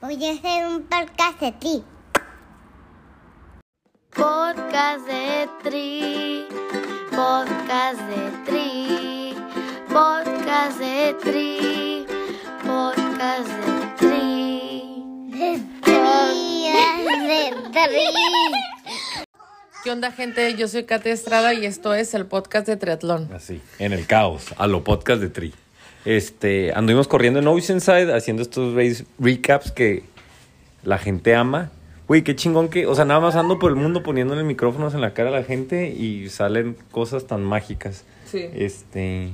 Voy a hacer un podcast de ti. Podcast de Tri, podcast de Tri, podcast de Tri, podcast de Tri. De tri, de tri. ¿Qué onda, gente? Yo soy Katia Estrada y esto es el podcast de triatlón. Así, en el caos, a lo podcast de Tri. Este, anduvimos corriendo en Oceanside haciendo estos race recaps que la gente ama. Güey, qué chingón que, o sea, nada más ando por el mundo poniéndole micrófonos en la cara a la gente y salen cosas tan mágicas. Sí. Este,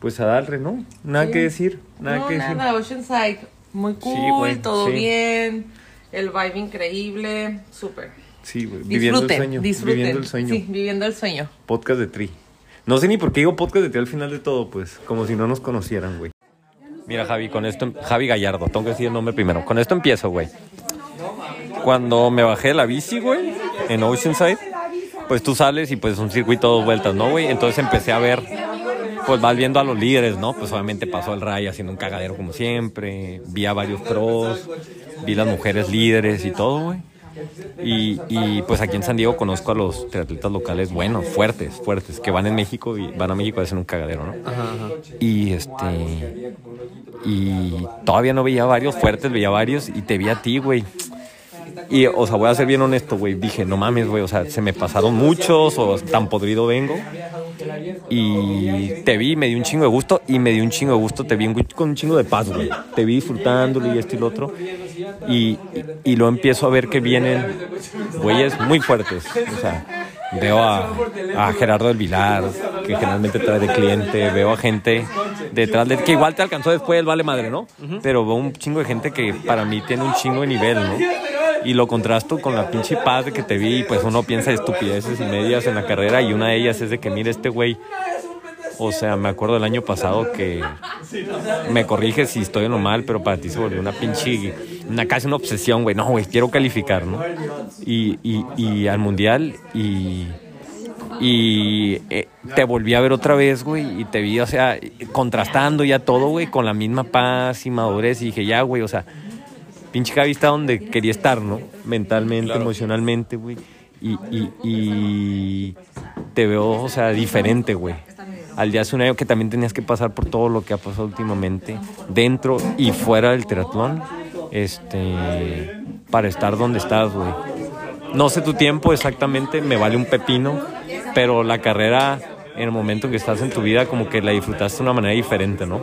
pues a darle, ¿no? Nada Sí. que decir, nada no, que decir. nada, Oceanside. Muy cool, Sí, todo sí. bien. El vibe increíble, súper. Sí, güey, viviendo el sueño, disfruten. viviendo el sueño. Sí, viviendo el sueño. Podcast de Tri. No sé ni por qué digo podcast de Tri al final de todo, pues, como si no nos conocieran, güey. Mira, Javi, con esto, Javi Gallardo, tengo que decir el nombre primero. Con esto empiezo, güey. Cuando me bajé de la bici, güey, en Oceanside, pues tú sales y pues es un circuito dos vueltas, ¿no, güey? Entonces empecé a ver, pues vas viendo a los líderes, ¿no? Pues obviamente pasó el Ray haciendo un cagadero como siempre, vi a varios pros, vi las mujeres líderes y todo, güey. Y, y, pues aquí en San Diego conozco a los triatletas locales buenos, fuertes, fuertes, que van en México y van a México a hacer un cagadero, ¿no? Y este. Y todavía no veía varios fuertes, veía varios y te vi a ti, güey. Y, o sea, voy a ser bien honesto, güey. Dije, no mames, güey, o sea, se me pasaron muchos o tan podrido vengo. Y te vi, me dio un chingo de gusto y me dio un chingo de gusto, te vi un- con un chingo de paz, güey. Te vi disfrutándolo y esto y lo otro. Y, y, luego empiezo a ver que vienen güeyes muy fuertes. O sea, veo a, a Gerardo del Vilar, que generalmente trae de cliente. Veo a gente detrás de que igual te alcanzó después, vale madre, ¿no? Pero veo un chingo de gente que para mí tiene un chingo de nivel, ¿no? Y lo contrasto con la pinche paz que te vi, y pues uno piensa estupideces y medias en la carrera y una de ellas es de que mire este güey. O sea, me acuerdo del año pasado que me corrige si estoy en lo mal, pero para ti se volvió una pinche, una casi una obsesión, güey. No, güey, quiero calificar, ¿no? Y, y, y al mundial y, y eh, te volví a ver otra vez, güey, y te vi, o sea, contrastando ya todo, güey, con la misma paz y madurez. Y dije, ya, güey, o sea, pinche Javi está donde quería estar, ¿no? Mentalmente, emocionalmente, güey. Y, y, y te veo, o sea, diferente, güey. Al día hace un año que también tenías que pasar por todo lo que ha pasado últimamente, dentro y fuera del triatlón, este, para estar donde estás, güey. No sé tu tiempo exactamente, me vale un pepino, pero la carrera en el momento en que estás en tu vida como que la disfrutaste de una manera diferente, ¿no?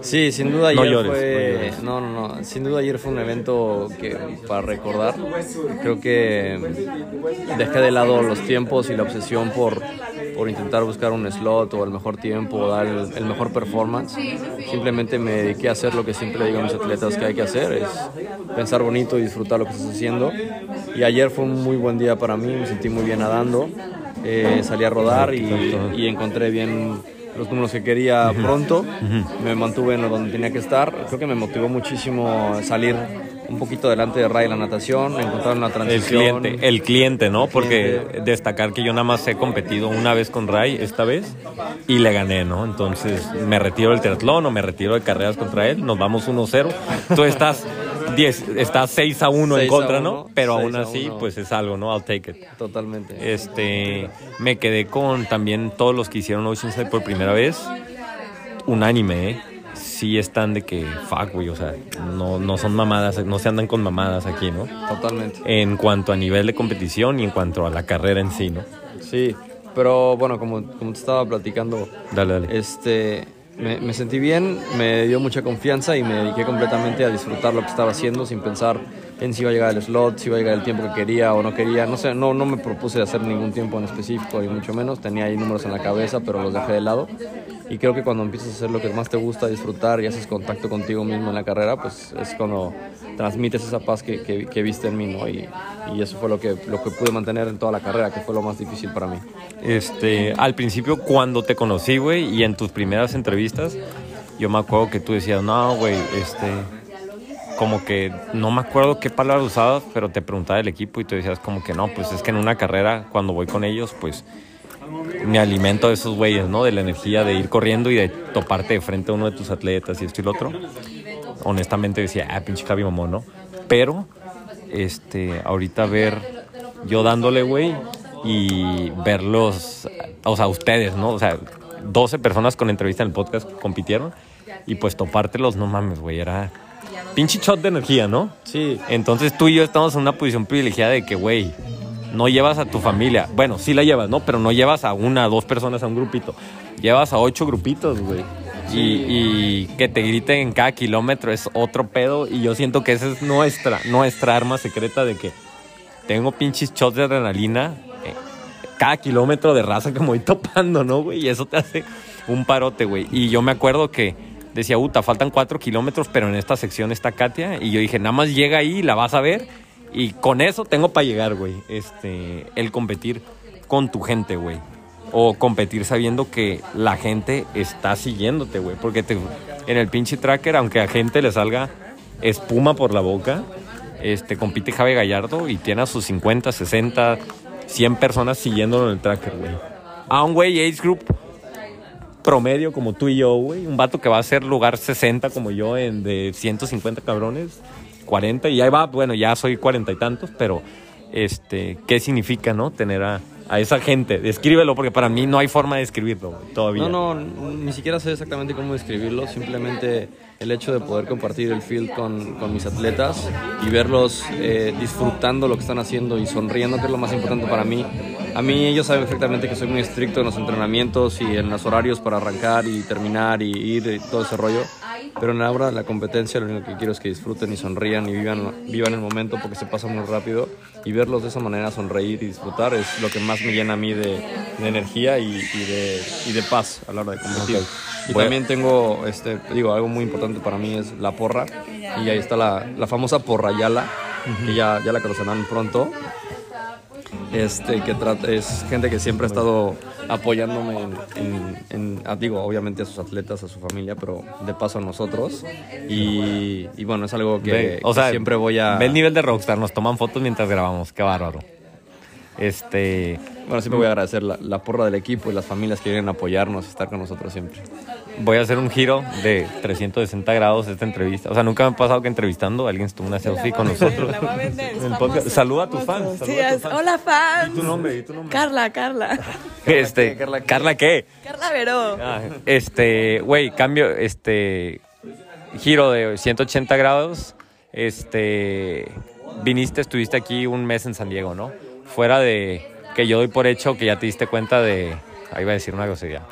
Sí, sin duda No ayer llores, fue. No, no, no. Sin duda ayer fue un evento que para recordar. Creo que dejé de lado los tiempos y la obsesión por, por intentar buscar un slot o el mejor tiempo o dar el, el mejor performance. Simplemente me dediqué a hacer lo que siempre digo a mis atletas que hay que hacer, es pensar bonito y disfrutar lo que estás haciendo. Y ayer fue un muy buen día para mí, me sentí muy bien nadando. Eh, salí a rodar y, y encontré bien los números que quería pronto. Me mantuve en donde tenía que estar. Creo que me motivó muchísimo salir un poquito delante de Ray en la natación, encontrar una El transición. cliente, el cliente, ¿no? Porque cliente. destacar que yo nada más he competido una vez con Ray esta vez y le gané, ¿no? Entonces me retiro del triatlón o me retiro de carreras contra él, nos vamos 1-0. Tú estás 10, estás 6 a 1 en 6 a contra, 1, ¿no? Pero 6 aún así, 1. pues es algo, ¿no? I'll take it. Totalmente. Este, me quedé con también todos los que hicieron Oceanside por primera vez. Unánime, ¿eh? Sí están de que, fuck, güey, o sea, no, no son mamadas, no se andan con mamadas aquí, ¿no? Totalmente. En cuanto a nivel de competición y en cuanto a la carrera en sí, ¿no? Sí, pero bueno, como, como te estaba platicando, Dale, dale. este, me, me sentí bien, me dio mucha confianza y me dediqué completamente a disfrutar lo que estaba haciendo sin pensar en si iba a llegar el slot, si iba a llegar el tiempo que quería o no quería. No sé, no, no me propuse hacer ningún tiempo en específico, y mucho menos. Tenía ahí números en la cabeza, pero los dejé de lado. Y creo que cuando empiezas a hacer lo que más te gusta, disfrutar y haces contacto contigo mismo en la carrera, pues es cuando transmites esa paz que, que, que viste en mí, ¿no? Y, y eso fue lo que, lo que pude mantener en toda la carrera, que fue lo más difícil para mí. Este, al principio cuando te conocí, güey, y en tus primeras entrevistas, yo me acuerdo que tú decías, no, güey, este, como que no me acuerdo qué palabras usabas, pero te preguntaba el equipo y tú decías como que no, pues es que en una carrera, cuando voy con ellos, pues me alimento de esos güeyes, ¿no? De la energía de ir corriendo y de toparte de frente a uno de tus atletas y esto y lo otro. honestamente decía, ah, pinche Javi mamón, ¿no? Pero, este, ahorita ver yo dándole, güey, y verlos, o sea, ustedes, ¿no? O sea, 12 personas con entrevista en el podcast compitieron y pues topártelos, no mames, güey, era pinche shot de energía, ¿no? Sí, Entonces tú y yo estamos en una posición privilegiada de que, güey, no llevas a tu familia. Bueno, sí la llevas, ¿no? Pero no llevas a una, dos personas a un grupito. Llevas a ocho grupitos, güey. Y, y que te griten en cada kilómetro es otro pedo. Y yo siento que esa es nuestra, nuestra arma secreta de que tengo pinches shots de adrenalina eh, cada kilómetro de raza que me voy topando, ¿no, güey? Y eso te hace un parote, güey. Y yo me acuerdo que decía, Uta, faltan cuatro kilómetros, pero en esta sección está Katia. Y yo dije, nada más llega ahí, la vas a ver. Y con eso tengo para llegar, güey. Este, el competir con tu gente, güey. O competir sabiendo que la gente está siguiéndote, güey. Porque te- en el pinche tracker, aunque a gente le salga espuma por la boca, este, compite Javi Gallardo y tiene a sus 50, 60, 100 personas siguiéndolo en el tracker, güey. A un güey age group promedio como tú y yo, güey. Un vato que va a ser lugar 60 como yo en de 150 cabrones, 40 y ahí va, bueno, ya soy cuarenta y tantos, pero este, ¿qué significa, no? Tener a, esa gente. Descríbelo porque para mí no hay forma de describirlo todavía. No, no, ni siquiera sé exactamente cómo describirlo, simplemente el hecho de poder compartir el field con, con mis atletas y verlos eh, disfrutando lo que están haciendo y sonriendo, que es lo más importante para mí. A mí ellos saben perfectamente que soy muy estricto en los entrenamientos y en los horarios para arrancar y terminar y ir y todo ese rollo, pero en la hora de la competencia lo único que quiero es que disfruten y sonrían y vivan, vivan el momento porque se pasa muy rápido y verlos de esa manera sonreír y disfrutar es lo que más me llena a mí de, de energía y, y de, y de paz a la hora de competir. Y también tengo, este, te digo, algo muy importante para mí es la porra. Y ahí está la, la famosa porra Yala, que ya, ya la conocerán pronto. Este, que trata, es gente que siempre ha estado apoyándome en, en- en- digo, obviamente a sus atletas, a su familia, pero de paso a nosotros. Y, y bueno, es algo que, Ve, o que sea, siempre voy a... Ve el nivel de rockstar, nos toman fotos mientras grabamos, qué bárbaro. Este, Bueno, siempre voy a agradecer la, la porra del equipo y las familias que vienen a apoyarnos y estar con nosotros siempre. Voy a hacer un giro de 360 grados esta entrevista. O sea, nunca me ha pasado que entrevistando alguien se tome una selfie con nosotros. La va a vender. Saluda a tus fans. Sí, es- hola fans. Di tu nombre, di tu nombre. Carla, Carla. Este, Carla, qué? Carla Veró. Ah, este, güey, cambio, este, giro de 180 grados. Este, viniste, estuviste aquí un mes en San Diego, ¿no? Fuera de que yo doy por hecho que ya te diste cuenta de, ahí iba a decir una grosería,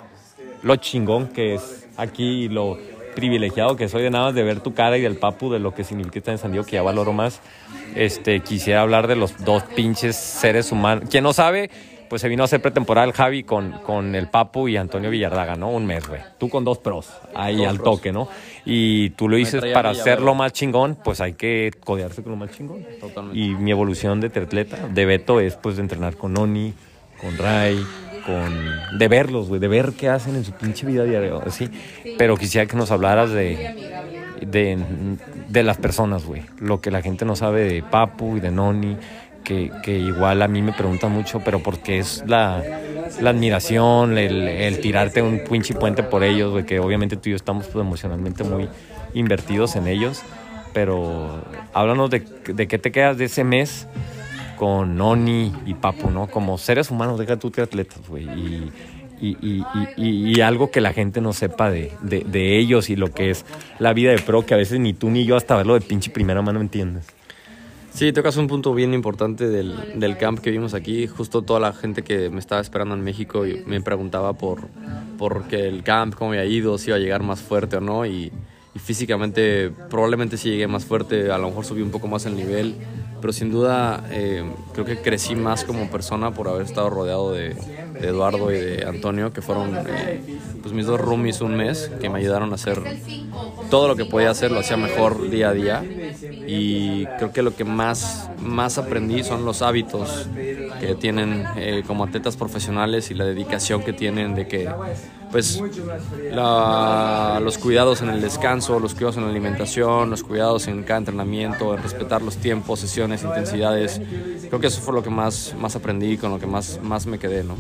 lo chingón que es aquí y lo privilegiado que soy de nada más de ver tu cara y del papu de lo que significa estar en San Diego, que ya valoro más. Este, quisiera hablar de los dos pinches seres humanos. Quien no sabe, pues se vino a hacer pretemporada el Javi con, con el Papu y Antonio Villardaga, ¿no? Un mes, güey. Tú con dos pros, ahí al toque, ¿no? Y tú lo dices para hacerlo más chingón, pues hay que codearse con lo más chingón. Totalmente. Y mi evolución de triatleta, de Beto, es pues de entrenar con Oni, con Ray, De verlos, güey, de ver qué hacen en su pinche vida diaria, así. Pero quisiera que nos hablaras de... De, de las personas, güey. Lo que la gente no sabe de Papu y de Noni, que, que igual a mí me preguntan mucho, pero porque es la, la admiración, el, el tirarte un pinche puente por ellos, güey, que obviamente tú y yo estamos pues, emocionalmente muy invertidos en ellos. Pero háblanos de, de qué te quedas de ese mes con Noni y Papu, ¿no? Como seres humanos, deja tú que atletas, güey. Y, y, y- y- y- algo que la gente no sepa de, de- ellos y lo que es la vida de pro, que a veces ni tú ni yo hasta verlo de pinche primera mano entiendes. Sí, tocas un punto bien importante del, del camp que vimos aquí. Justo toda la gente que me estaba esperando en México y me preguntaba por, por que el camp, cómo había ido, si iba a llegar más fuerte o no. Y, y físicamente probablemente sí llegué más fuerte, a lo mejor subí un poco más el nivel. Pero sin duda eh, creo que crecí más como persona por haber estado rodeado de, Eduardo y de Antonio, que fueron eh, pues mis dos roomies un mes, que me ayudaron a hacer todo lo que podía hacer, lo hacía mejor día a día. Y creo que lo que más, más aprendí son los hábitos que tienen eh, como atletas profesionales y la dedicación que tienen de que, pues, los cuidados en el descanso, los cuidados en la alimentación, los cuidados en cada entrenamiento, en respetar los tiempos, sesiones, intensidades. Creo que eso fue lo que más, más aprendí con lo que más, más me quedé, ¿no?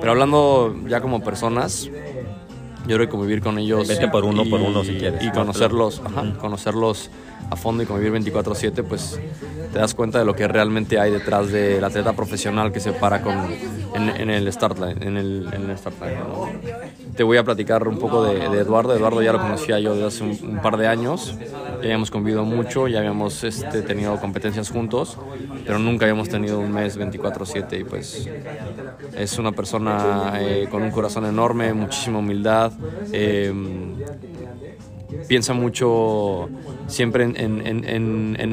Pero hablando ya como personas, Yo creo que convivir con ellos. Vete por uno por uno si quieres. Y conocerlos, ajá, conocerlos a fondo y convivir 24-7, pues te das cuenta de lo que realmente hay detrás del atleta profesional que se para con, en, en el start line. En el, en el start line, ¿no? Te voy a platicar un poco de, de Eduardo. Eduardo ya lo conocía yo desde hace un, un par de años. Ya habíamos convivido mucho, ya habíamos este, tenido competencias juntos, pero nunca habíamos tenido un mes 24-7 y pues es una persona eh, con un corazón enorme, muchísima humildad. eh, piensa mucho siempre en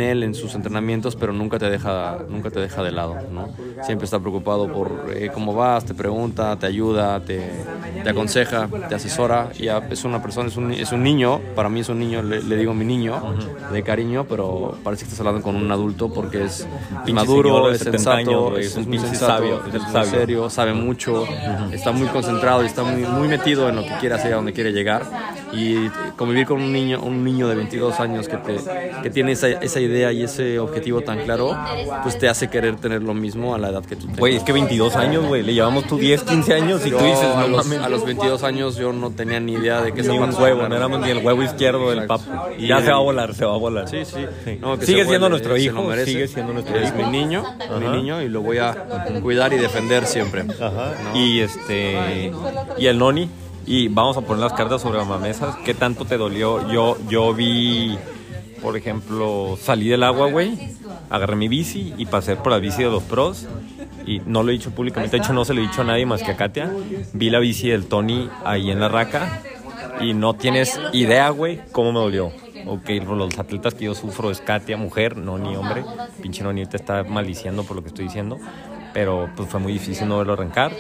él, en sus entrenamientos, pero nunca te deja, nunca te deja de lado, ¿no? Siempre está preocupado por eh, cómo vas, te pregunta, te ayuda, te, te aconseja, te asesora. Y a- es una persona, es un, es un niño, para mí es un niño, le, le digo mi niño, de cariño, pero parece que estás hablando con un adulto porque es maduro, es 70 sensato, es, un pinche sabio, es muy serio, sabe mucho, está muy concentrado y está muy, muy metido en lo que quiere hacer, a donde quiere llegar. Y convivir con un niño, un niño de 22 años que, te, que tiene esa, esa idea y ese objetivo tan claro, pues te hace querer tener lo mismo a la edad que tú tengas. Güey, es que 22 años, güey. Le llevamos tú 10, 15 años y Yo tú dices, a, no los, mames. a los 22 años yo no tenía ni idea de que ni un huevo, no éramos ni el huevo izquierdo del papo. Y ya se va a volar, se va a volar. Sí, sí. No, que sigue se siendo vuelve, nuestro se hijo, merece. sigue siendo nuestro es hijo. mi niño, mi niño y lo voy a cuidar y defender siempre. Ajá. Y este y el noni y vamos a poner las cartas sobre la mesa. ¿Qué tanto te dolió? Yo yo vi, por ejemplo, salí del agua, güey, agarré mi bici y pasé por la bici de los pros y no lo he dicho públicamente, de hecho no se lo he dicho a nadie más que a Katia. Vi la bici del Tony ahí en la raca y no tienes idea, güey, cómo me dolió. Ok, los atletas que yo sufro es Katia, mujer, no ni hombre. Pinche Noni te está maliciando por lo que estoy diciendo. Pero pues fue muy difícil no verlo arrancar.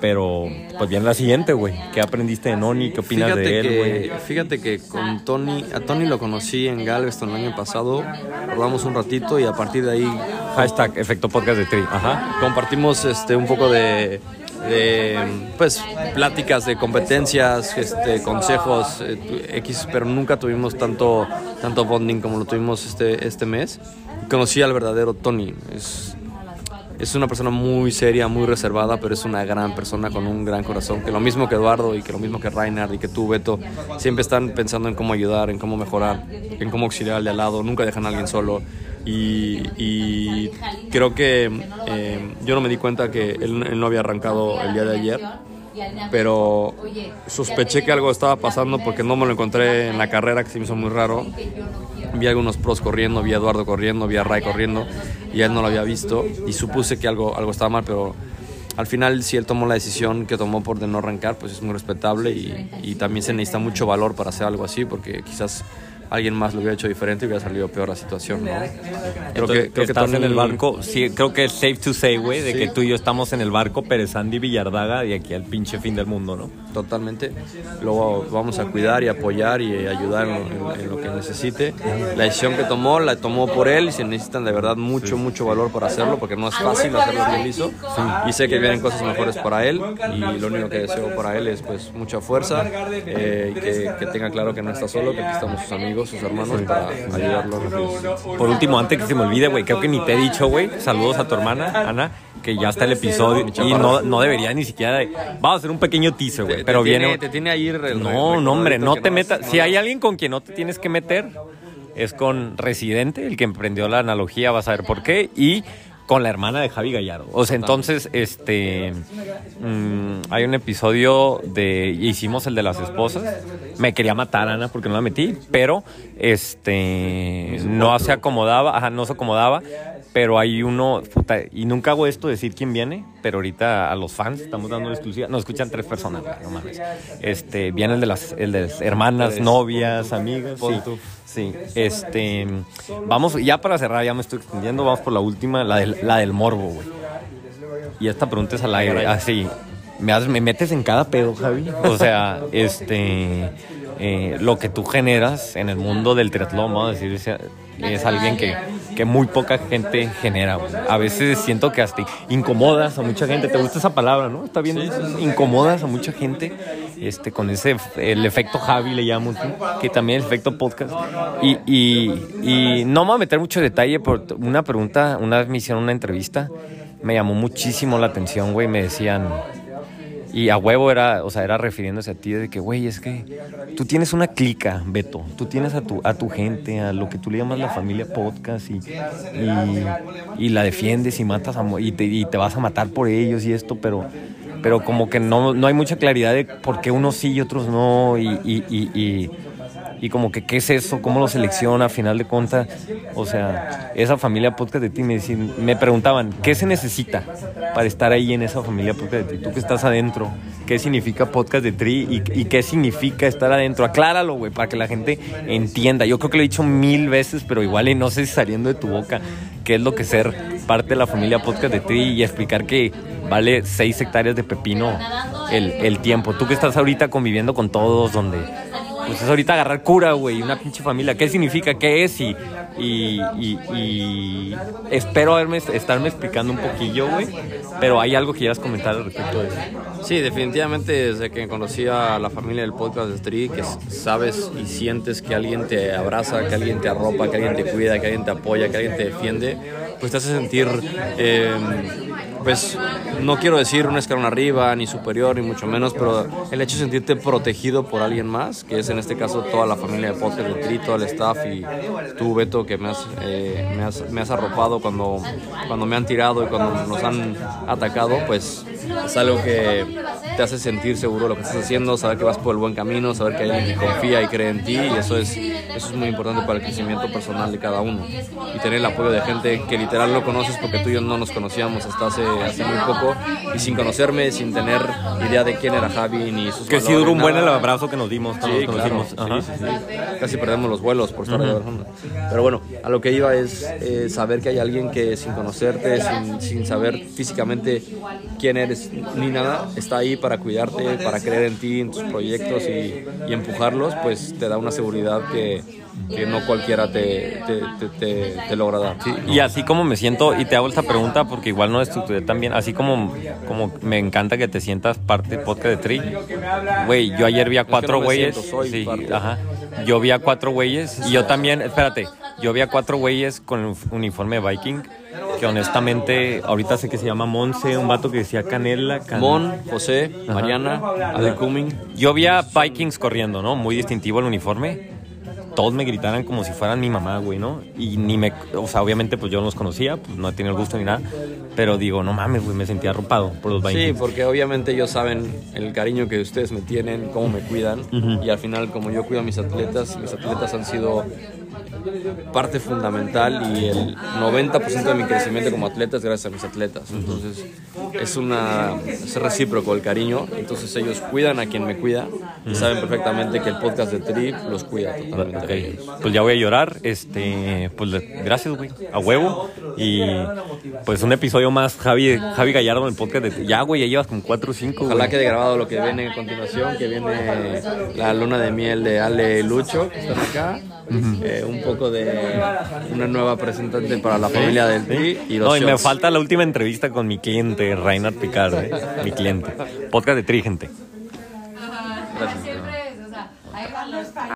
Pero pues viene la siguiente, güey. ¿Qué aprendiste de Noni? ¿Qué opinas Fíjate de él, güey? fíjate que con Tony, a Tony lo conocí en Galveston el año pasado, hablamos un ratito y a partir de ahí Hashtag efecto podcast de Tri. Ajá. compartimos este un poco de, de, pues pláticas de competencias, este, consejos eh, X, pero nunca tuvimos tanto tanto bonding como lo tuvimos este este mes. Conocí al verdadero Tony. Es es una persona muy seria, muy reservada, pero es una gran persona con un gran corazón. Que lo mismo que Eduardo y que lo mismo que Reinhard y que tú, Beto, siempre están pensando en cómo ayudar, en cómo mejorar, en cómo auxiliar al de al lado. Nunca dejan a alguien solo. Y, creo que eh, yo no me di cuenta que él no había arrancado el día de ayer. Pero sospeché que algo estaba pasando porque no me lo encontré en la carrera, que se me hizo muy raro. Vi algunos pros corriendo, vi a Eduardo corriendo, vi a Ray corriendo y él no lo había visto y supuse que algo, algo estaba mal, pero al final si él tomó la decisión que tomó por de no arrancar, pues es muy respetable y, y también se necesita mucho valor para hacer algo así porque quizás alguien más lo hubiera hecho diferente y hubiera salido peor la situación, ¿no? Creo Entonces, estás en Tony- el barco. Sí, creo que es safe to say, güey, de Sí. que tú y yo estamos en el barco Pérez Andy Villardaga y aquí al pinche fin del mundo, ¿no? totalmente. Luego vamos a cuidar y apoyar y ayudar en, en- en lo que necesite. La decisión que tomó, la tomó por él y se necesitan de verdad mucho, mucho valor para hacerlo porque no es fácil hacer lo que él hizo. Y sé que vienen cosas mejores para él y lo único que deseo para él es pues mucha fuerza eh, y que, que tenga claro que no está solo, que aquí estamos sus amigos, sus hermanos para ayudarlo. en lo que necesite. Por último, antes que se me olvide, güey, creo que ni te he dicho, güey, saludos a tu hermana, Ana, que ya está el episodio y no, no debería ni siquiera... de- Vamos a hacer un pequeño teaser, güey, pero te viene... tiene- te tiene ahí re- No, no, hombre, no te metas. Si hay alguien con quien no te tienes que meter, es con Residente, el que emprendió la analogía, vas a ver por qué, y con la hermana de Javi Gallardo. O sea, entonces, este. mm, hay un episodio de. Hicimos el de las esposas. Me quería matar, Ana, porque no la metí, pero este. No se acomodaba, ajá, no se acomodaba. Pero hay uno, puta, y nunca hago esto, decir quién viene, pero ahorita a los fans estamos dando exclusiva. Nos escuchan tres personas, no mames. Este, viene el de las, el de las hermanas, novias, amigas. Sí, sí. Este, vamos, ya para cerrar, ya me estoy extendiendo, vamos por la última, la del, la del morbo, güey. Y esta pregunta es al aire, así. Me, haces- me metes en cada pedo, Javi. O sea, este, eh, lo que tú generas en el mundo del triatlón, vamos a decir, es, alguien que, que muy poca gente genera. A veces siento que hasta incomodas a mucha gente. ¿Te gusta esa palabra, no? Está bien, incomodas a mucha gente este, con ese, el efecto Javi le llamo, que también el efecto podcast. Y, y, y no me voy a meter mucho detalle por una pregunta, una vez me hicieron una entrevista, me llamó muchísimo la atención, güey, me decían, Y a huevo era, o sea, era refiriéndose a ti de que, güey, es que tú tienes una clica, Beto. Tú tienes a tu, a tu gente, a lo que tú le llamas la familia podcast y, y, la defiendes y matas a, y, te, y te vas a matar por ellos y esto, pero, pero como que no, no hay mucha claridad de por qué unos sí y otros no. Y, y, y, como que qué es eso, cómo lo selecciona a final de cuentas. O sea, esa familia podcast de ti me, decían- me preguntaban, ¿qué se necesita para estar ahí en esa familia podcast de ti? Tú que estás adentro, ¿qué significa podcast de Tri y, y qué significa estar adentro? Acláralo, güey, para que la gente entienda. Yo creo que lo he dicho mil veces, pero igual y no sé si saliendo de tu boca, qué es lo que ser parte de la familia podcast de Tri y explicar que vale seis hectáreas de pepino el, el tiempo. Tú que estás ahorita conviviendo con todos, donde pues es ahorita agarrar cura, güey, una pinche familia. ¿Qué significa? ¿Qué es? Y, y, espero haberme, estarme explicando un poquillo, güey. Pero hay algo que quieras comentar al respecto de eso. Sí, definitivamente desde que conocí a la familia del podcast de Tri, que sabes y sientes que alguien te abraza, que alguien te arropa, que alguien te cuida, que alguien te apoya, que alguien te defiende, pues te hace sentir, eh, pues no quiero decir un escalón arriba, ni superior, ni mucho menos, pero el hecho de sentirte protegido por alguien más, que es en este caso toda la familia de podcast de Tri, todo el staff y tú, Beto, que me has, eh, me has, me has arropado cuando, cuando me han tirado y cuando nos han atacado, pues es algo que te hace sentir seguro lo que estás haciendo, saber que vas por el buen camino, saber que alguien que confía y cree en ti y eso es, eso es muy importante para el crecimiento personal de cada uno. Y tener el apoyo de gente que literal no conoces porque tú y yo no nos conocíamos hasta hace, hace muy poco y sin conocerme, sin tener idea de quién era Javi ni sus Que sí duró un buen el abrazo que nos dimos Sí, nos claro. conocimos. Sí, sí. Casi perdemos los vuelos por estar ahí abrazando. Pero bueno, a lo que iba es eh, saber que hay alguien que sin conocerte, sin, sin saber físicamente quién eres ni nada, está ahí para cuidarte, para creer en ti, en tus proyectos y, y empujarlos, pues te da una seguridad que, que no cualquiera te, te, te- te- te logra dar. Y así como me siento, y te hago esta pregunta porque igual no estudié también, así como, como me encanta que te sientas parte del podcast de Tri, güey, yo ayer vi a cuatro güeyes, sí, ajá, yo vi a cuatro güeyes, y yo también, espérate, yo vi a cuatro güeyes con un uniforme de Viking, que honestamente, ahorita sé que se llama Monse, un vato que decía Canela, Can- Mon, José, Mariana, Ale Cumming. Yo vi a Vikings corriendo, ¿no? Muy distintivo el uniforme. Todos me gritaran como si fueran mi mamá, güey, ¿no? Y ni me... O sea, obviamente pues yo no los conocía, pues no tenido el gusto ni nada. Pero digo, no mames, güey, me sentía arropado por los Sí, Vikings. porque obviamente ellos saben el cariño que ustedes me tienen, cómo me cuidan y al final como yo cuido a mis atletas, mis atletas han sido parte fundamental y el 90% de mi crecimiento como atleta es gracias a mis atletas. Entonces es una es recíproco el cariño, entonces ellos cuidan a quien me cuida y saben perfectamente que el podcast de Trip los cuida totalmente. Ok, Pues ya voy a llorar. Este, pues gracias, güey. A huevo. Y pues un episodio más, Javi, Javi Gallardo en el podcast de... Ya, güey, ya llevas con 4 o 5. Ojalá quede grabado lo que viene a continuación, que viene la luna de miel de Ale Lucho, que están acá. Eh, un poco de una nueva presentante para la familia del Tri y los No, y me falta la última entrevista con mi cliente, Reinhard Picard, eh, mi cliente. Podcast de Tri, gente. Gracias.